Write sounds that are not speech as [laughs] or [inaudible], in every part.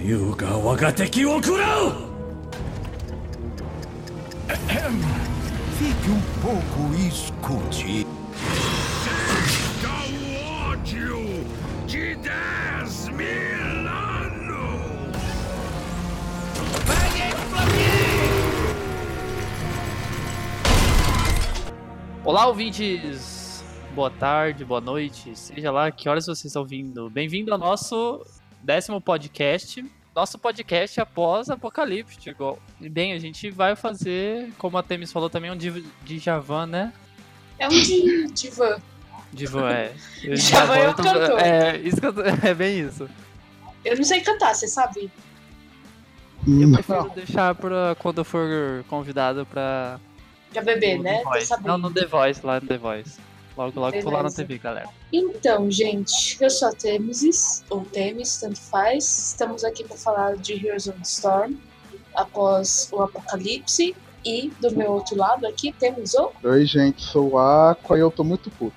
優が我が敵を食らう Fique um pouco e escute. o ódio de 10 mil anos! Olá, ouvintes! Boa tarde, boa noite, seja lá que horas vocês estão vindo. Bem-vindo ao nosso décimo podcast. Nosso podcast após Apocalíptico. E bem, a gente vai fazer, como a Temis falou também, um div- Djavan, né? É um de divã. Divan, é. [laughs] Djavan é o tô- cantor. É, isso que eu tô- [laughs] é bem isso. Eu não sei cantar, você sabe? Eu prefiro deixar pra quando eu for convidado pra. Já beber, né? Não, no The Voice, lá no The Voice. Logo, logo tô lá na Beleza. TV, galera. Então, gente, eu sou a Temesis, ou Temis, tanto faz. Estamos aqui para falar de Heroes of the Storm após o Apocalipse. E do meu outro lado aqui temos o. Oi, gente, sou o Aqua e eu tô muito puto.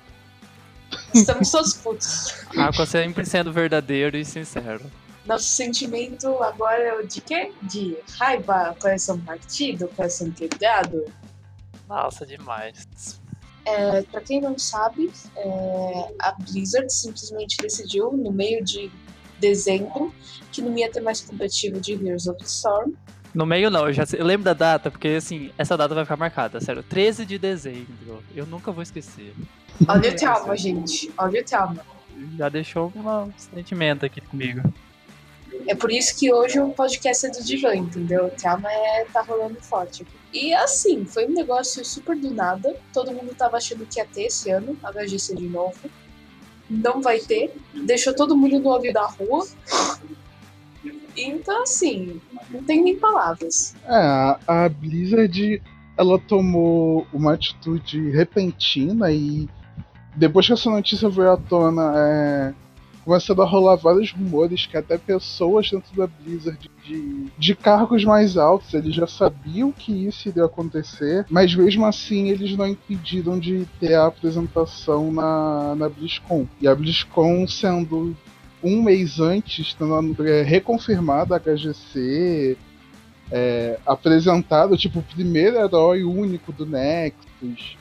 Estamos todos putos. [laughs] Aqua sempre sendo verdadeiro e sincero. Nosso sentimento agora é o de quê? De raiva, coração partido, coração quebrado. Nossa, demais. É, pra quem não sabe, é, a Blizzard simplesmente decidiu, no meio de dezembro, que não ia ter mais competitivo de Heroes of the Storm. No meio não, eu já eu lembro da data, porque assim, essa data vai ficar marcada, sério. 13 de dezembro. Eu nunca vou esquecer. Olha o trauma, gente. Olha o trauma. Já deixou um sentimento aqui comigo. É por isso que hoje o podcast é do Divan, entendeu? O trauma é, tá rolando forte. E assim, foi um negócio super do nada. Todo mundo tava achando que ia ter esse ano, HGC de novo. Não vai ter. Deixou todo mundo no olho da rua. Então, assim, não tem nem palavras. É, a, a Blizzard, ela tomou uma atitude repentina e depois que essa notícia veio à tona, é, começaram a rolar vários rumores que até pessoas dentro da Blizzard de, de cargos mais altos, eles já sabiam que isso iria acontecer, mas mesmo assim eles não impediram de ter a apresentação na, na BlizzCon. E a BlizzCon sendo um mês antes, tendo é, reconfirmado a HGC, é, apresentado tipo o primeiro herói único do Nexus,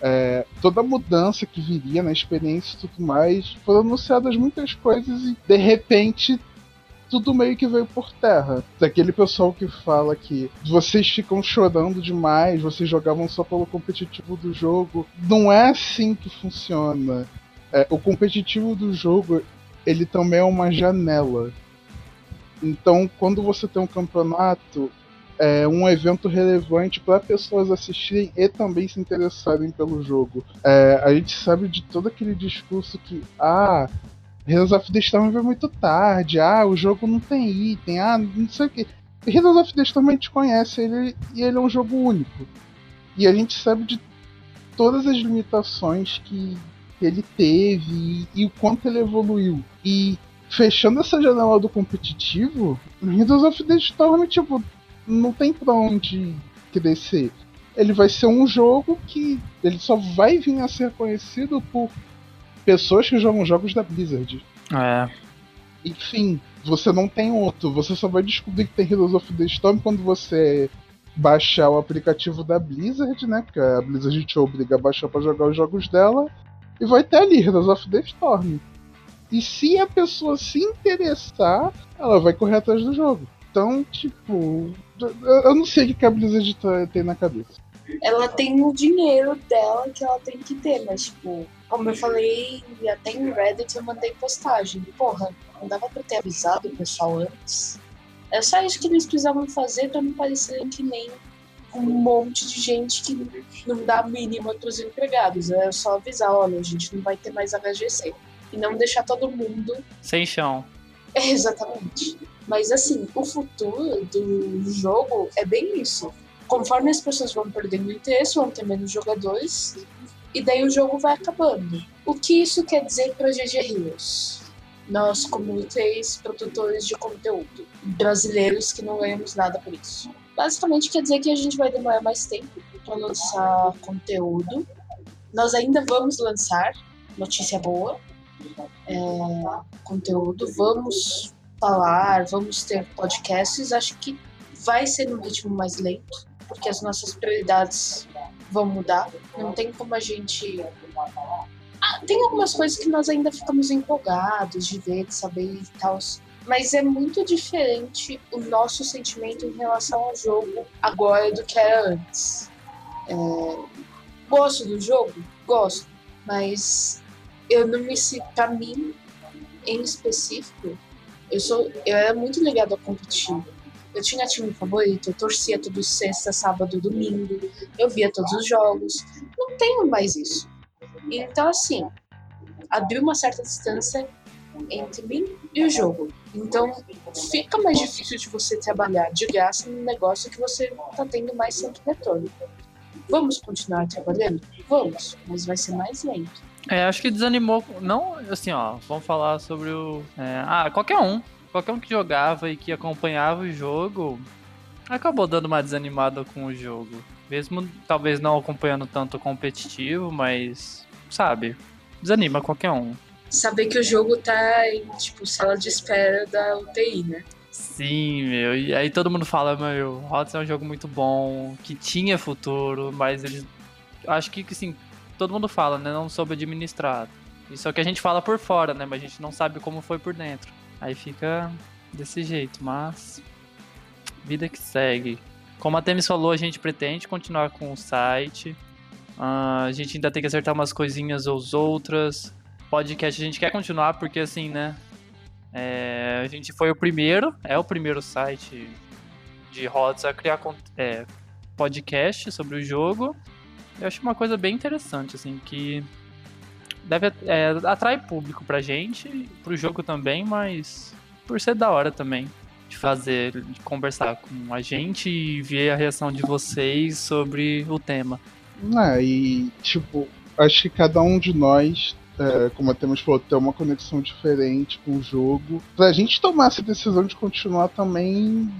é, toda a mudança que viria na experiência e tudo mais, foram anunciadas muitas coisas e de repente tudo meio que veio por terra. Daquele pessoal que fala que vocês ficam chorando demais, vocês jogavam só pelo competitivo do jogo. Não é assim que funciona. É, o competitivo do jogo ele também é uma janela. Então, quando você tem um campeonato, é um evento relevante para pessoas assistirem e também se interessarem pelo jogo. É, a gente sabe de todo aquele discurso que, ah, Heroes of the Storm veio muito tarde, ah, o jogo não tem item, ah, não sei o que. Heroes of the Storm a gente conhece ele e ele é um jogo único. E a gente sabe de todas as limitações que ele teve e, e o quanto ele evoluiu. E fechando essa janela do competitivo, Heroes of the Storm, tipo, não tem pra onde crescer. Ele vai ser um jogo que ele só vai vir a ser conhecido por pessoas que jogam jogos da Blizzard. É. Enfim, você não tem outro. Você só vai descobrir que tem Heroes of the Storm quando você baixar o aplicativo da Blizzard, né? Porque a Blizzard te obriga a baixar pra jogar os jogos dela. E vai ter ali Heroes of the Storm. E se a pessoa se interessar, ela vai correr atrás do jogo. Então, tipo, eu não sei o que a Blizzard tá- tem na cabeça. Ela tem o dinheiro dela que ela tem que ter, mas, tipo, como eu falei, até em Reddit eu mandei postagem. Porra, não dava pra ter avisado o pessoal antes. É só isso que eles precisavam fazer pra não parecerem que nem um monte de gente que não dá a mínima pros empregados. É só avisar, olha, a gente não vai ter mais HGC. E não deixar todo mundo Sem chão. é, [laughs] exatamente. Mas assim, o futuro do jogo é bem isso. Conforme as pessoas vão perdendo interesse, vão ter menos jogadores, e daí o jogo vai acabando. O que isso quer dizer para GG Heroes? Nós, como três produtores de conteúdo brasileiros que não ganhamos nada por isso. Basicamente quer dizer que a gente vai demorar mais tempo para lançar conteúdo. Nós ainda vamos lançar, notícia boa, é, conteúdo. Vamos falar, vamos ter podcasts, acho que vai ser num ritmo mais lento, porque as nossas prioridades vão mudar. Não tem como a gente. Ah, tem algumas coisas que nós ainda ficamos empolgados de ver, de saber e tal. Mas é muito diferente o nosso sentimento em relação ao jogo agora do que era antes. É... Gosto do jogo? Gosto. Mas eu não me sinto. Pra mim, em específico, eu sou. Eu era muito ligado ao competitivo. Eu tinha time favorito, eu torcia todo sexta, sábado, domingo, eu via todos os jogos. Não tenho mais isso. Então, assim, abriu uma certa distância entre mim e o jogo. Então, fica mais difícil de você trabalhar de graça num negócio que você tá tendo mais santo retorno. Vamos continuar trabalhando? Vamos, mas vai ser mais lento. É, acho que desanimou. Não, assim, ó, vamos falar sobre o. É, ah, qualquer um. Qualquer um que jogava e que acompanhava o jogo acabou dando uma desanimada com o jogo. Mesmo talvez não acompanhando tanto o competitivo, mas, sabe, desanima qualquer um. Saber que o jogo tá em, tipo, sala de espera da UTI, né? Sim, meu. E aí todo mundo fala, meu, Hotz é um jogo muito bom, que tinha futuro, mas eles. Acho que, assim, todo mundo fala, né? Não soube administrar. Isso é o que a gente fala por fora, né? Mas a gente não sabe como foi por dentro. Aí fica desse jeito, mas. Vida que segue. Como a Temis falou, a gente pretende continuar com o site. Uh, a gente ainda tem que acertar umas coisinhas ou outras. Podcast a gente quer continuar porque, assim, né? É, a gente foi o primeiro, é o primeiro site de rodas a criar é, podcast sobre o jogo. Eu acho uma coisa bem interessante, assim, que deve é, atrai público pra gente, pro jogo também, mas por ser da hora também de fazer, de conversar com a gente e ver a reação de vocês sobre o tema. Ah, e tipo, acho que cada um de nós é, como a Temos falou, ter uma conexão diferente com o jogo. Pra gente tomar essa decisão de continuar também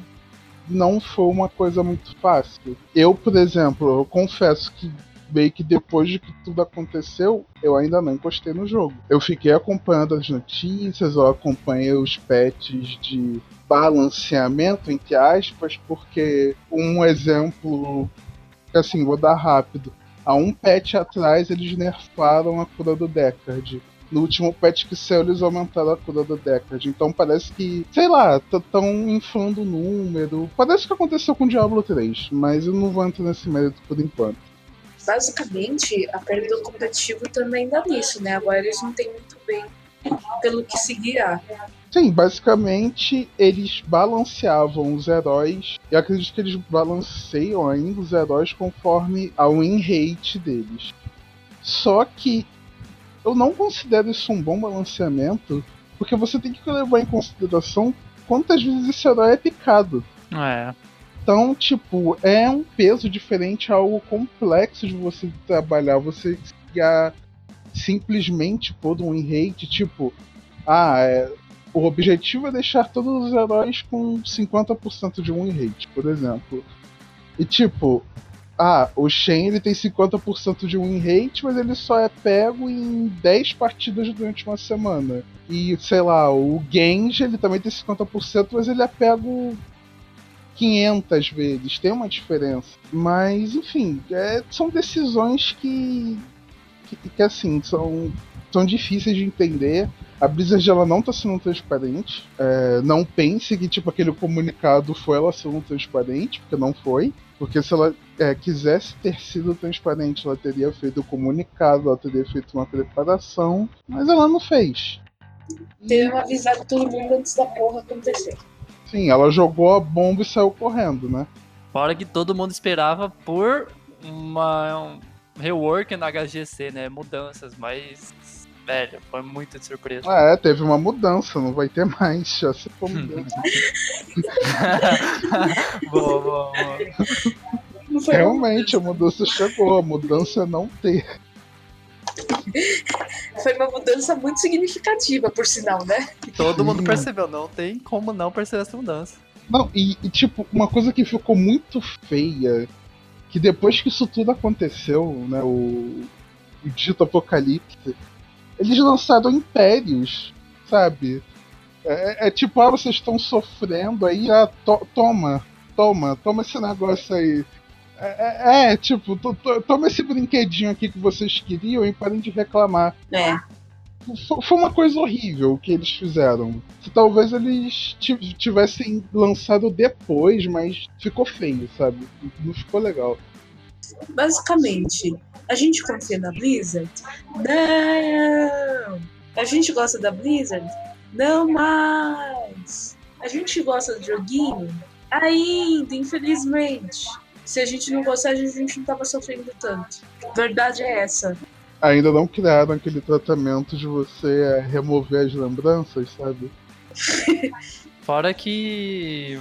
não foi uma coisa muito fácil. Eu, por exemplo, eu confesso que meio que depois de que tudo aconteceu, eu ainda não encostei no jogo. Eu fiquei acompanhando as notícias, eu acompanhei os patches de balanceamento, entre aspas, porque um exemplo, assim, vou dar rápido. Há um patch atrás eles nerfaram a cura do Deckard. No último patch que saiu, eles aumentaram a cura do Deckard. Então parece que, sei lá, estão inflando o número. Parece que aconteceu com Diablo 3, mas eu não vou entrar nesse mérito por enquanto. Basicamente, a perda do competitivo também dá nisso, né? Agora eles não têm muito bem pelo que se guiar. Sim, basicamente eles balanceavam os heróis. E acredito que eles balanceiam ainda os heróis conforme a win rate deles. Só que eu não considero isso um bom balanceamento, porque você tem que levar em consideração quantas vezes esse herói é picado. É. Então, tipo, é um peso diferente, algo complexo de você trabalhar. Você simplesmente por um win rate, tipo, ah, é, o objetivo é deixar todos os heróis com 50% de win rate, por exemplo. E tipo, ah, o Shen ele tem 50% de win rate, mas ele só é pego em 10 partidas durante uma semana. E, sei lá, o Genji ele também tem 50%, mas ele é pego 500 vezes. Tem uma diferença. Mas, enfim, é, são decisões que, que, que assim, são, são difíceis de entender. A Blizzard ela não tá sendo transparente. É, não pense que tipo aquele comunicado foi ela sendo transparente, porque não foi. Porque se ela é, quisesse ter sido transparente, ela teria feito o comunicado, ela teria feito uma preparação, mas ela não fez. Teria avisado todo mundo antes da porra acontecer. Sim, ela jogou a bomba e saiu correndo, né? Fora que todo mundo esperava por uma um rework na HGC, né? Mudanças, mas velho, foi muito de surpresa. Ah, é, teve uma mudança, não vai ter mais, já se for mudança. [laughs] boa, boa, boa. Realmente, a mudança chegou, a mudança é não ter. [laughs] Foi uma mudança muito significativa, por sinal, né? Todo mundo percebeu, não tem como não perceber essa mudança. Não, e, e, tipo, uma coisa que ficou muito feia, que depois que isso tudo aconteceu, né, o, o dito apocalipse, eles lançaram impérios, sabe? É, é tipo, ah, vocês estão sofrendo aí, ah, to toma, toma, toma esse negócio aí. É, é, é tipo, to to toma esse brinquedinho aqui que vocês queriam e parem de reclamar. É. Foi uma coisa horrível o que eles fizeram. Se talvez eles tivessem lançado depois, mas ficou feio, sabe? Não ficou legal. Basicamente, a gente confia na Blizzard? Não! A gente gosta da Blizzard? Não mais! A gente gosta do joguinho? Ainda, infelizmente. Se a gente não gostasse, a gente não tava sofrendo tanto. Verdade é essa ainda não criaram aquele tratamento de você é, remover as lembranças, sabe? [laughs] Fora que,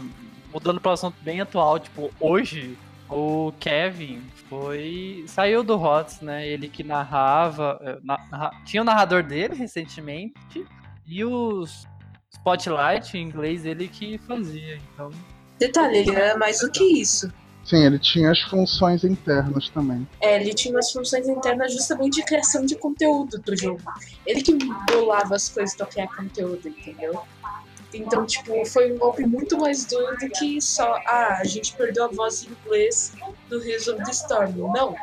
mudando para um assunto bem atual, tipo, hoje o Kevin foi. saiu do HOTS, né? Ele que narrava. Eh, narra, tinha o narrador dele recentemente e os Spotlight em inglês ele que fazia, então. Detalhe, ele era mais do que isso. Sim, ele tinha as funções internas também. É, ele tinha as funções internas justamente de criação de conteúdo do jogo. Ele que bolava as coisas pra criar conteúdo, entendeu? Então, tipo, foi um golpe muito mais duro do que só, ah, a gente perdeu a voz em inglês do Heroes of the Storm. Não.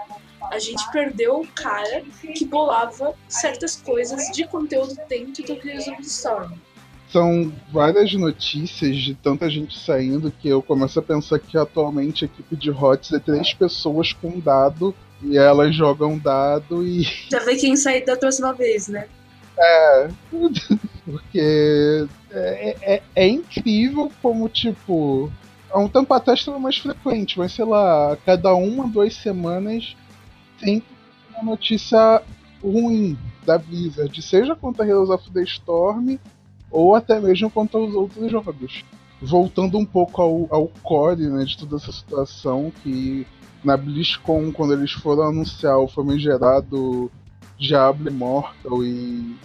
A gente perdeu o cara que bolava certas coisas de conteúdo dentro do Heroes of the Storm são várias notícias de tanta gente saindo que eu começo a pensar que atualmente a equipe de HOTS é três pessoas com dado e elas jogam dado e. [laughs] Já vê quem sair da próxima vez, né? É. [laughs] Porque é, é, é incrível como, tipo. Há um tempo atrás estava mais frequente, mas sei lá, a cada uma, duas semanas tem uma notícia ruim da Blizzard, seja contra Heroes of the Storm ou até mesmo contra os outros jogos. Voltando um pouco ao, ao core né, de toda essa situação, que na BlizzCon, quando eles foram anunciar o famigerado Diablo Immortal e,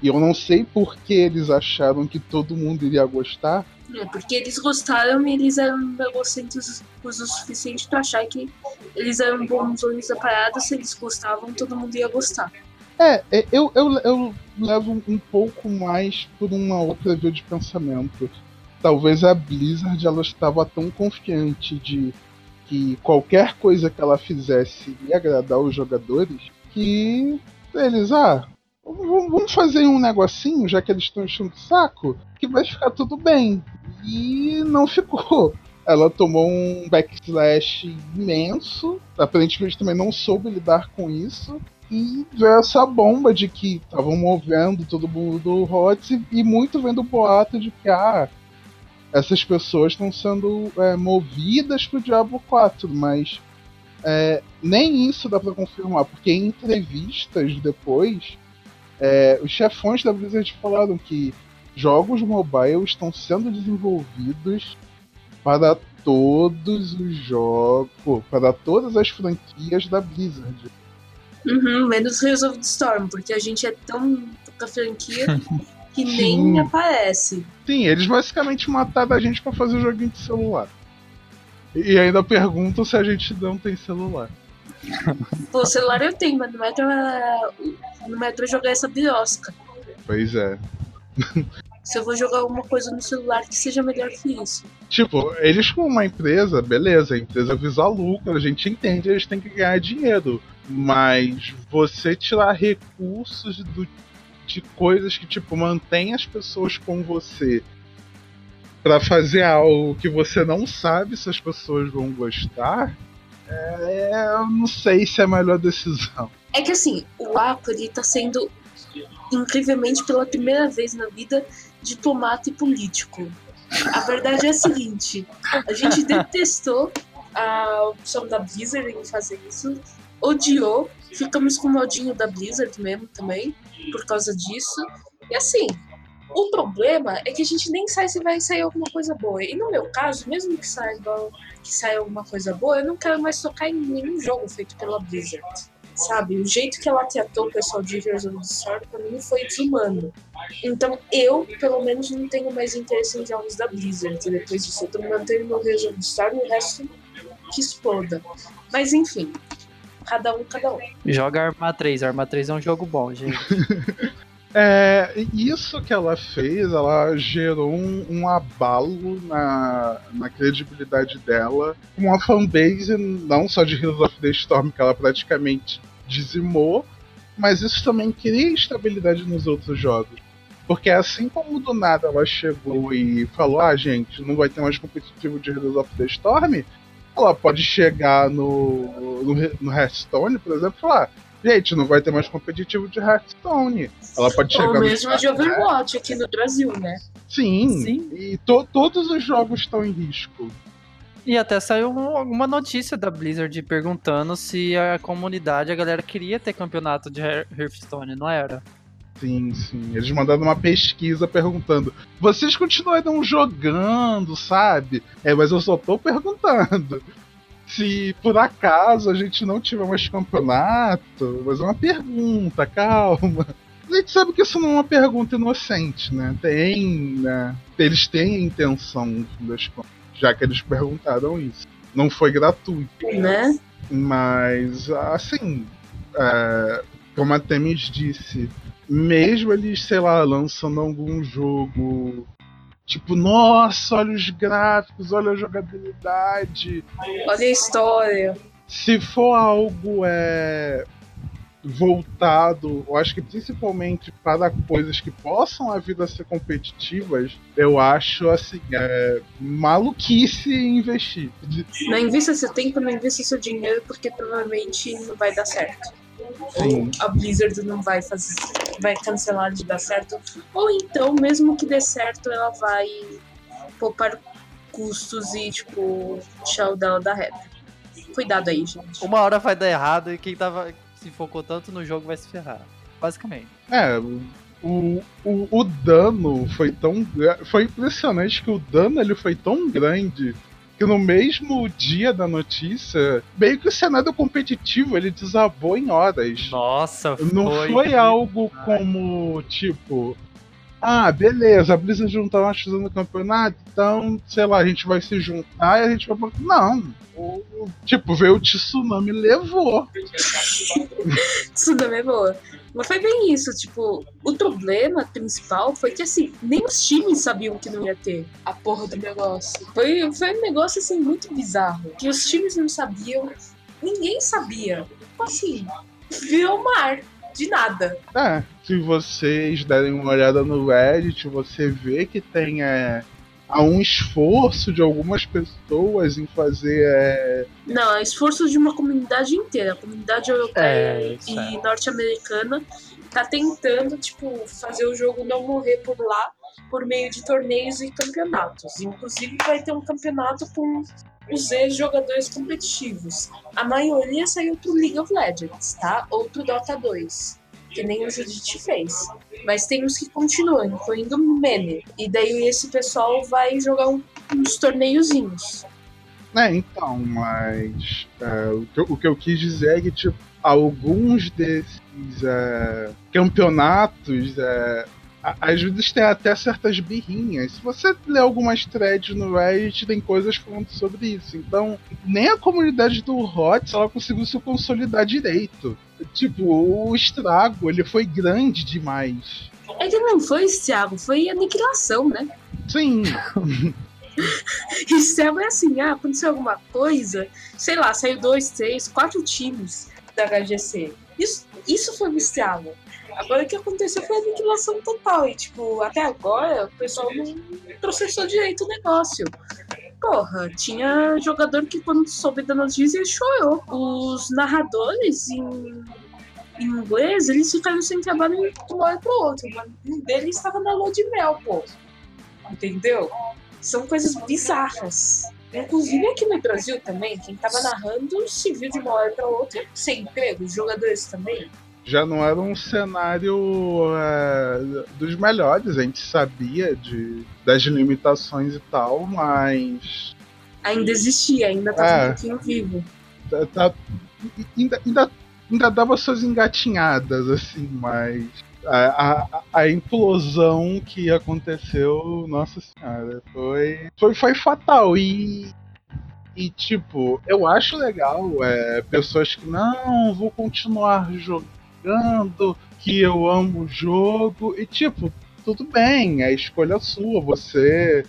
e eu não sei por que eles acharam que todo mundo iria gostar. É, porque eles gostaram e eles eram egocêntricos o suficiente para achar que eles eram bons donos da parada, se eles gostavam, todo mundo ia gostar. É, é, eu, eu, eu levo um pouco mais por uma outra via de pensamento. Talvez a Blizzard ela estava tão confiante de que qualquer coisa que ela fizesse ia agradar os jogadores que eles, ah, vamos fazer um negocinho, já que eles estão enchendo o saco, que vai ficar tudo bem. E não ficou. Ela tomou um backslash imenso, aparentemente também não soube lidar com isso. E essa bomba de que estavam movendo todo mundo do HOTS e muito vendo o boato de que ah, essas pessoas estão sendo é, movidas pro Diablo 4, mas é, nem isso dá para confirmar, porque em entrevistas depois, é, os chefões da Blizzard falaram que jogos mobile estão sendo desenvolvidos para todos os jogos, para todas as franquias da Blizzard. Uhum, menos Heroes of the Storm, porque a gente é tão da franquia [laughs] que nem Sim. aparece. Sim, eles basicamente mataram a gente para fazer joguinho de celular. E ainda perguntam se a gente não tem celular. [laughs] Pô, celular eu tenho, mas é pra, não é pra jogar essa birosca. Pois é. Se eu vou jogar alguma coisa no celular que seja melhor que isso. Tipo, eles como uma empresa, beleza, a empresa visa lucro, a gente entende, eles têm que ganhar dinheiro. Mas você tirar recursos do, de coisas que, tipo, mantém as pessoas com você para fazer algo que você não sabe se as pessoas vão gostar, é, eu não sei se é a melhor decisão. É que assim, o Aqua ele tá sendo incrivelmente pela primeira vez na vida diplomata e político. A verdade é a seguinte: a gente detestou a opção da Blizzard em fazer isso, odiou, ficamos com o modinho da Blizzard mesmo também, por causa disso. E assim, o problema é que a gente nem sabe se vai sair alguma coisa boa. E no meu caso, mesmo que saiba que saia alguma coisa boa, eu não quero mais tocar em nenhum jogo feito pela Blizzard sabe? O jeito que ela tratou o pessoal de Heroes of the Storm pra mim foi desumano. Então eu, pelo menos, não tenho mais interesse em jogos da Blizzard depois disso. Eu tô mantendo meu Heroes of the Storm e o resto que exploda. Mas enfim, cada um, cada um. Joga Arma 3, Arma 3 é um jogo bom, gente. [laughs] É, isso que ela fez, ela gerou um, um abalo na, na, credibilidade dela, com a fanbase não só de Heroes of the Storm, que ela praticamente dizimou, mas isso também cria estabilidade nos outros jogos. Porque assim como do nada ela chegou e falou, ah gente, não vai ter mais competitivo de Heroes of the Storm, ela pode chegar no, no, no Hearthstone, por exemplo, e falar, gente, não vai ter mais competitivo de Hearthstone. Ela pode chegar Ou mesmo de Overwatch aqui no Brasil, né? Sim, Sim. e to, todos os jogos estão em risco. E até saiu alguma notícia da Blizzard perguntando se a comunidade, a galera queria ter campeonato de Hearthstone, não era? Sim, sim. Eles mandaram uma pesquisa perguntando: vocês continuarão jogando, sabe? É, mas eu só tô perguntando. [laughs] Se por acaso a gente não tiver mais campeonato, mas é uma pergunta, calma. A gente sabe que isso não é uma pergunta inocente, né? Tem, né? Eles têm a intenção, das contas, já que eles perguntaram isso. Não foi gratuito. Né? Mas, assim, é, como a Temis disse, mesmo eles, sei lá, lançando algum jogo Tipo, nossa, olha os gráficos, olha a jogabilidade. Olha a história. Se for algo é, voltado, eu acho que principalmente para coisas que possam a vida ser competitivas, eu acho assim, é maluquice investir. Não invista seu tempo, não invista seu dinheiro, porque provavelmente não vai dar certo. Sim. a Blizzard não vai fazer, vai cancelar de dar certo, ou então, mesmo que dê certo, ela vai poupar custos e, tipo, deixar o dela da reta. Cuidado aí, gente. Uma hora vai dar errado e quem tava, se focou tanto no jogo vai se ferrar. Basicamente. É, o, o, o dano foi tão. Foi impressionante que o dano ele foi tão grande que no mesmo dia da notícia, meio que o cenário competitivo ele desabou em horas. Nossa, foi. Não foi algo como, tipo, ah, beleza, a Blizzard não tá fazendo campeonato, então, sei lá, a gente vai se juntar e a gente vai. Não. O, tipo, veio o tsunami levou. tsunami é boa. Mas foi bem isso, tipo, o problema principal foi que, assim, nem os times sabiam que não ia ter a porra do negócio. Foi, foi um negócio, assim, muito bizarro. Que os times não sabiam, ninguém sabia. Tipo assim, virou mar de nada. É, se vocês derem uma olhada no Reddit, você vê que tem é, há um esforço de algumas pessoas em fazer. É... Não, é esforço de uma comunidade inteira. A comunidade europeia é, e é. norte-americana tá tentando, tipo, fazer o jogo não morrer por lá por meio de torneios e campeonatos. Inclusive vai ter um campeonato com os ex-jogadores competitivos. A maioria saiu pro League of Legends, tá? Ou pro Dota 2 que nem o Judite fez. Mas tem uns que continuam, incluindo o Mene. E daí esse pessoal vai jogar uns torneiozinhos. É, então, mas é, o, que eu, o, que eu, quis dizer é que, tipo, alguns desses é, campeonatos é, às vezes tem até certas birrinhas. Se você ler algumas threads no Reddit, tem coisas falando sobre isso. Então, nem a comunidade do HOTS ela conseguiu se consolidar direito. Tipo, o estrago, ele foi grande demais. É que não foi estrago, foi aniquilação, né? Sim. [laughs] estrago é assim, ah, aconteceu alguma coisa, sei lá, saiu dois, três, quatro times da HGC. Isso, isso foi um estrago. Agora o que aconteceu foi a aniquilação total. E, tipo, até agora o pessoal não processou direito o negócio. Porra, tinha jogador que quando soube da notícia chorou. Os narradores em, em inglês, eles ficaram sem trabalho de um lado pro outro. Um deles estava na lua de mel, pô. Entendeu? São coisas bizarras. Inclusive aqui no Brasil também, quem tava narrando se viu de uma hora pra outra sem emprego, os jogadores também já não era um cenário é, dos melhores. A gente sabia de, das limitações e tal, mas. Ainda existia, ainda estava é, um pouquinho vivo. Tá, tá, ainda, ainda, ainda dava suas engatinhadas, assim, mas. A, a, a, implosão que aconteceu, nossa senhora, foi, foi, foi fatal. E, e tipo, eu acho legal é, pessoas que não vou continuar jogando jogando, que eu amo o jogo. E tipo, tudo bem, é escolha sua. Você,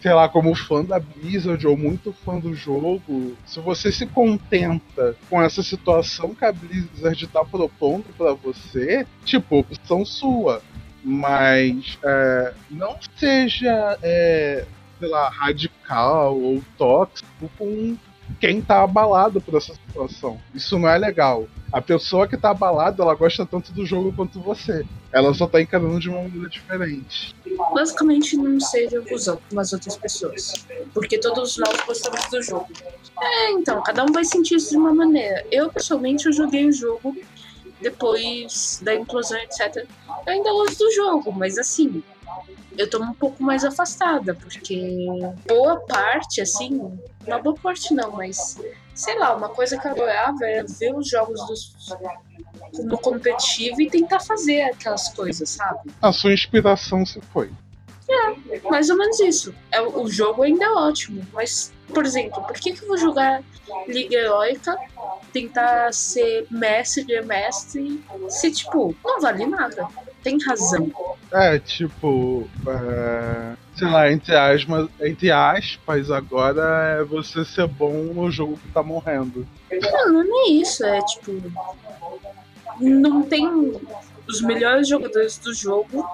sei lá, como fã da Blizzard ou muito fã do jogo, se você se contenta com essa situação que a Blizzard tá propondo para você, tipo, opção sua. Mas é, não seja, é, sei lá, radical ou tóxico com quem tá abalado por essa situação. Isso não é legal. A pessoa que tá abalada, ela gosta tanto do jogo quanto você. Ela só tá encarando de uma maneira diferente. Basicamente, não seja cuzão com as outras pessoas. Porque todos nós gostamos do jogo. É, então, cada um vai sentir isso de uma maneira. Eu, pessoalmente, eu joguei o jogo depois da inclusão, etc. Eu ainda gosto do jogo, mas assim, eu tô um pouco mais afastada, porque boa parte, assim, uma boa parte não, mas sei lá, uma coisa que eu adorava era ver os jogos dos, no competitivo e tentar fazer aquelas coisas, sabe? A sua inspiração se foi. É, mais ou menos isso. É, o jogo ainda é ótimo, mas, por exemplo, por que, que eu vou jogar Liga Heroica, tentar ser mestre de mestre, se, tipo, não vale nada? Tem razão. É, tipo, é, sei lá, entre aspas, entre aspas, agora é você ser bom no jogo que tá morrendo. Não, não é isso, é tipo. Não tem os melhores jogadores do jogo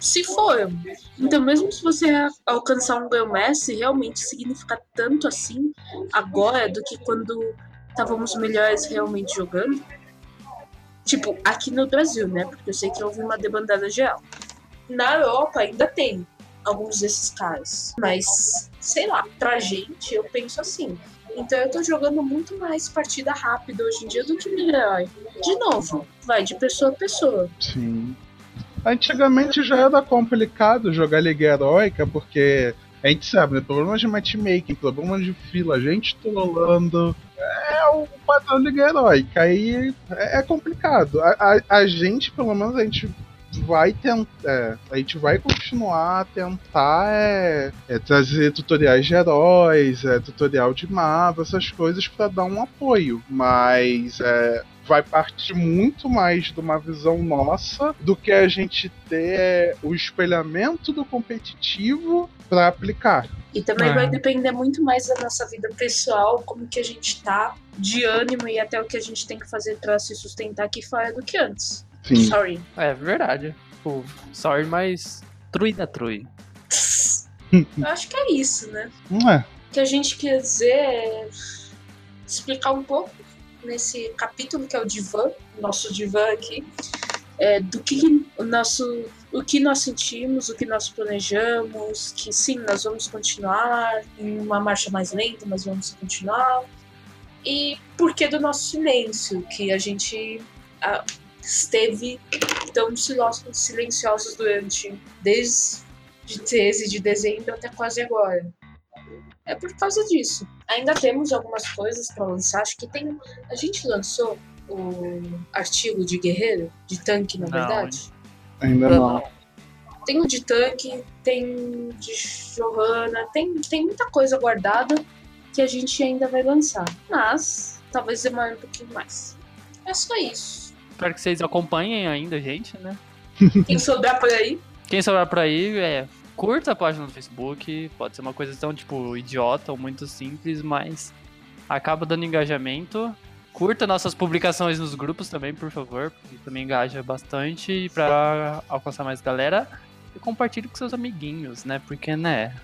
se foram. Então, mesmo se você alcançar um Grandmaster, realmente significa tanto assim agora do que quando estávamos melhores realmente jogando. Tipo, aqui no Brasil, né? Porque eu sei que houve uma debandada geral. Na Europa ainda tem alguns desses caras. Mas, sei lá, pra gente, eu penso assim. Então eu tô jogando muito mais partida rápida hoje em dia do que melhor. De novo, vai de pessoa a pessoa. Sim. Antigamente já era complicado jogar Liga Heróica, porque a gente sabe, né? Problemas de matchmaking, problemas de fila, gente trolando. É o padrão Liga Heróica. Aí é complicado. A, a, a gente, pelo menos, a gente vai tentar. É, a gente vai continuar a tentar é, é, trazer tutoriais de heróis, é, tutorial de mapa, essas coisas para dar um apoio. Mas é, vai partir muito mais de uma visão nossa do que a gente ter o espelhamento do competitivo para aplicar. E também É. vai depender muito mais da nossa vida pessoal, como que a gente tá, de ânimo e até o que a gente tem que fazer pra se sustentar aqui fora do que antes. Sim. Sorry. É verdade. Tipo, sorry, mas trui da trui. Eu acho que é isso, né? Não é? O que a gente quer dizer é explicar um pouco nesse capítulo que é o divã, nosso divã aqui, é, do que o nosso, o que nós sentimos, o que nós planejamos, que sim, nós vamos continuar em uma marcha mais lenta, mas vamos continuar. E por que do nosso silêncio, que a gente ah, esteve tão silenciosos durante desde 13 de dezembro até quase agora. É por causa disso. Ainda temos algumas coisas para lançar. Acho que tem. A gente lançou o artigo de guerreiro, de tanque, na Não, verdade. Ainda não. Tem o de tanque, tem de Johanna, tem, tem muita coisa guardada que a gente ainda vai lançar. Mas talvez demore um pouquinho mais. É só isso. Espero que vocês acompanhem ainda, gente, né? Quem souber por aí, Quem sobrar por aí, é, curta a página no Facebook. Pode ser uma coisa tão, tipo, idiota ou muito simples, mas acaba dando engajamento. Curta nossas publicações nos grupos também, por favor, porque também engaja bastante pra alcançar mais galera. E compartilhe com seus amiguinhos, né? Porque, né?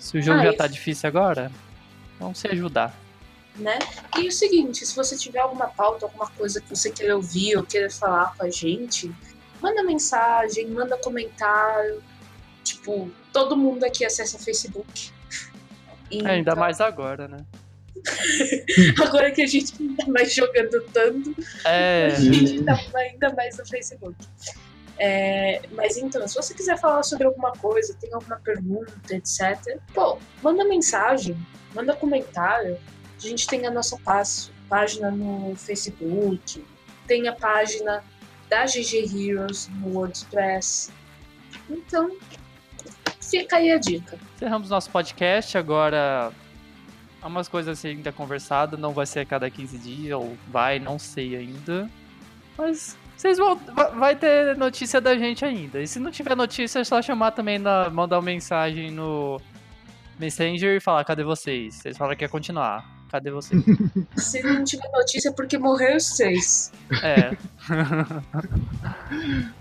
Se o jogo Ah, já isso. tá difícil agora, vamos se ajudar. Né? E o seguinte, se você tiver alguma pauta, alguma coisa que você queira ouvir ou queira falar com a gente, manda mensagem, manda comentário. Tipo, todo mundo aqui acessa Facebook. É, ainda Então, mais agora, né? [laughs] Agora que a gente não tá mais jogando tanto, É. a gente tá ainda mais no Facebook. É, mas então, se você quiser falar sobre alguma coisa, tem alguma pergunta, etc., pô, manda mensagem, manda comentário. A gente tem a nossa página no Facebook, tem a página da GG Heroes no WordPress. Então, fica aí a dica. Encerramos nosso podcast. Agora, há umas coisas assim ainda conversado. Não vai ser a cada 15 dias, ou vai, não sei ainda. Mas Vocês vão. va- Vai ter notícia da gente ainda. E se não tiver notícia, é só chamar também, na, mandar uma mensagem no Messenger e falar: cadê vocês? Vocês falam que ia continuar. Cadê vocês? [laughs] Se não tiver notícia é porque morreu os seis. é. [laughs]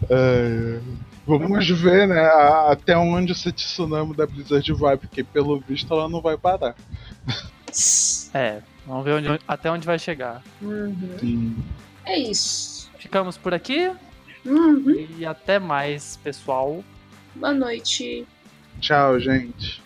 É, vamos ver, né, até onde esse tsunami da Blizzard vai, porque pelo visto ela não vai parar. [laughs] É. Vamos ver onde- até onde vai chegar. Uhum. É isso. Ficamos por aqui Uhum. e até mais, pessoal. Boa noite. Tchau, gente.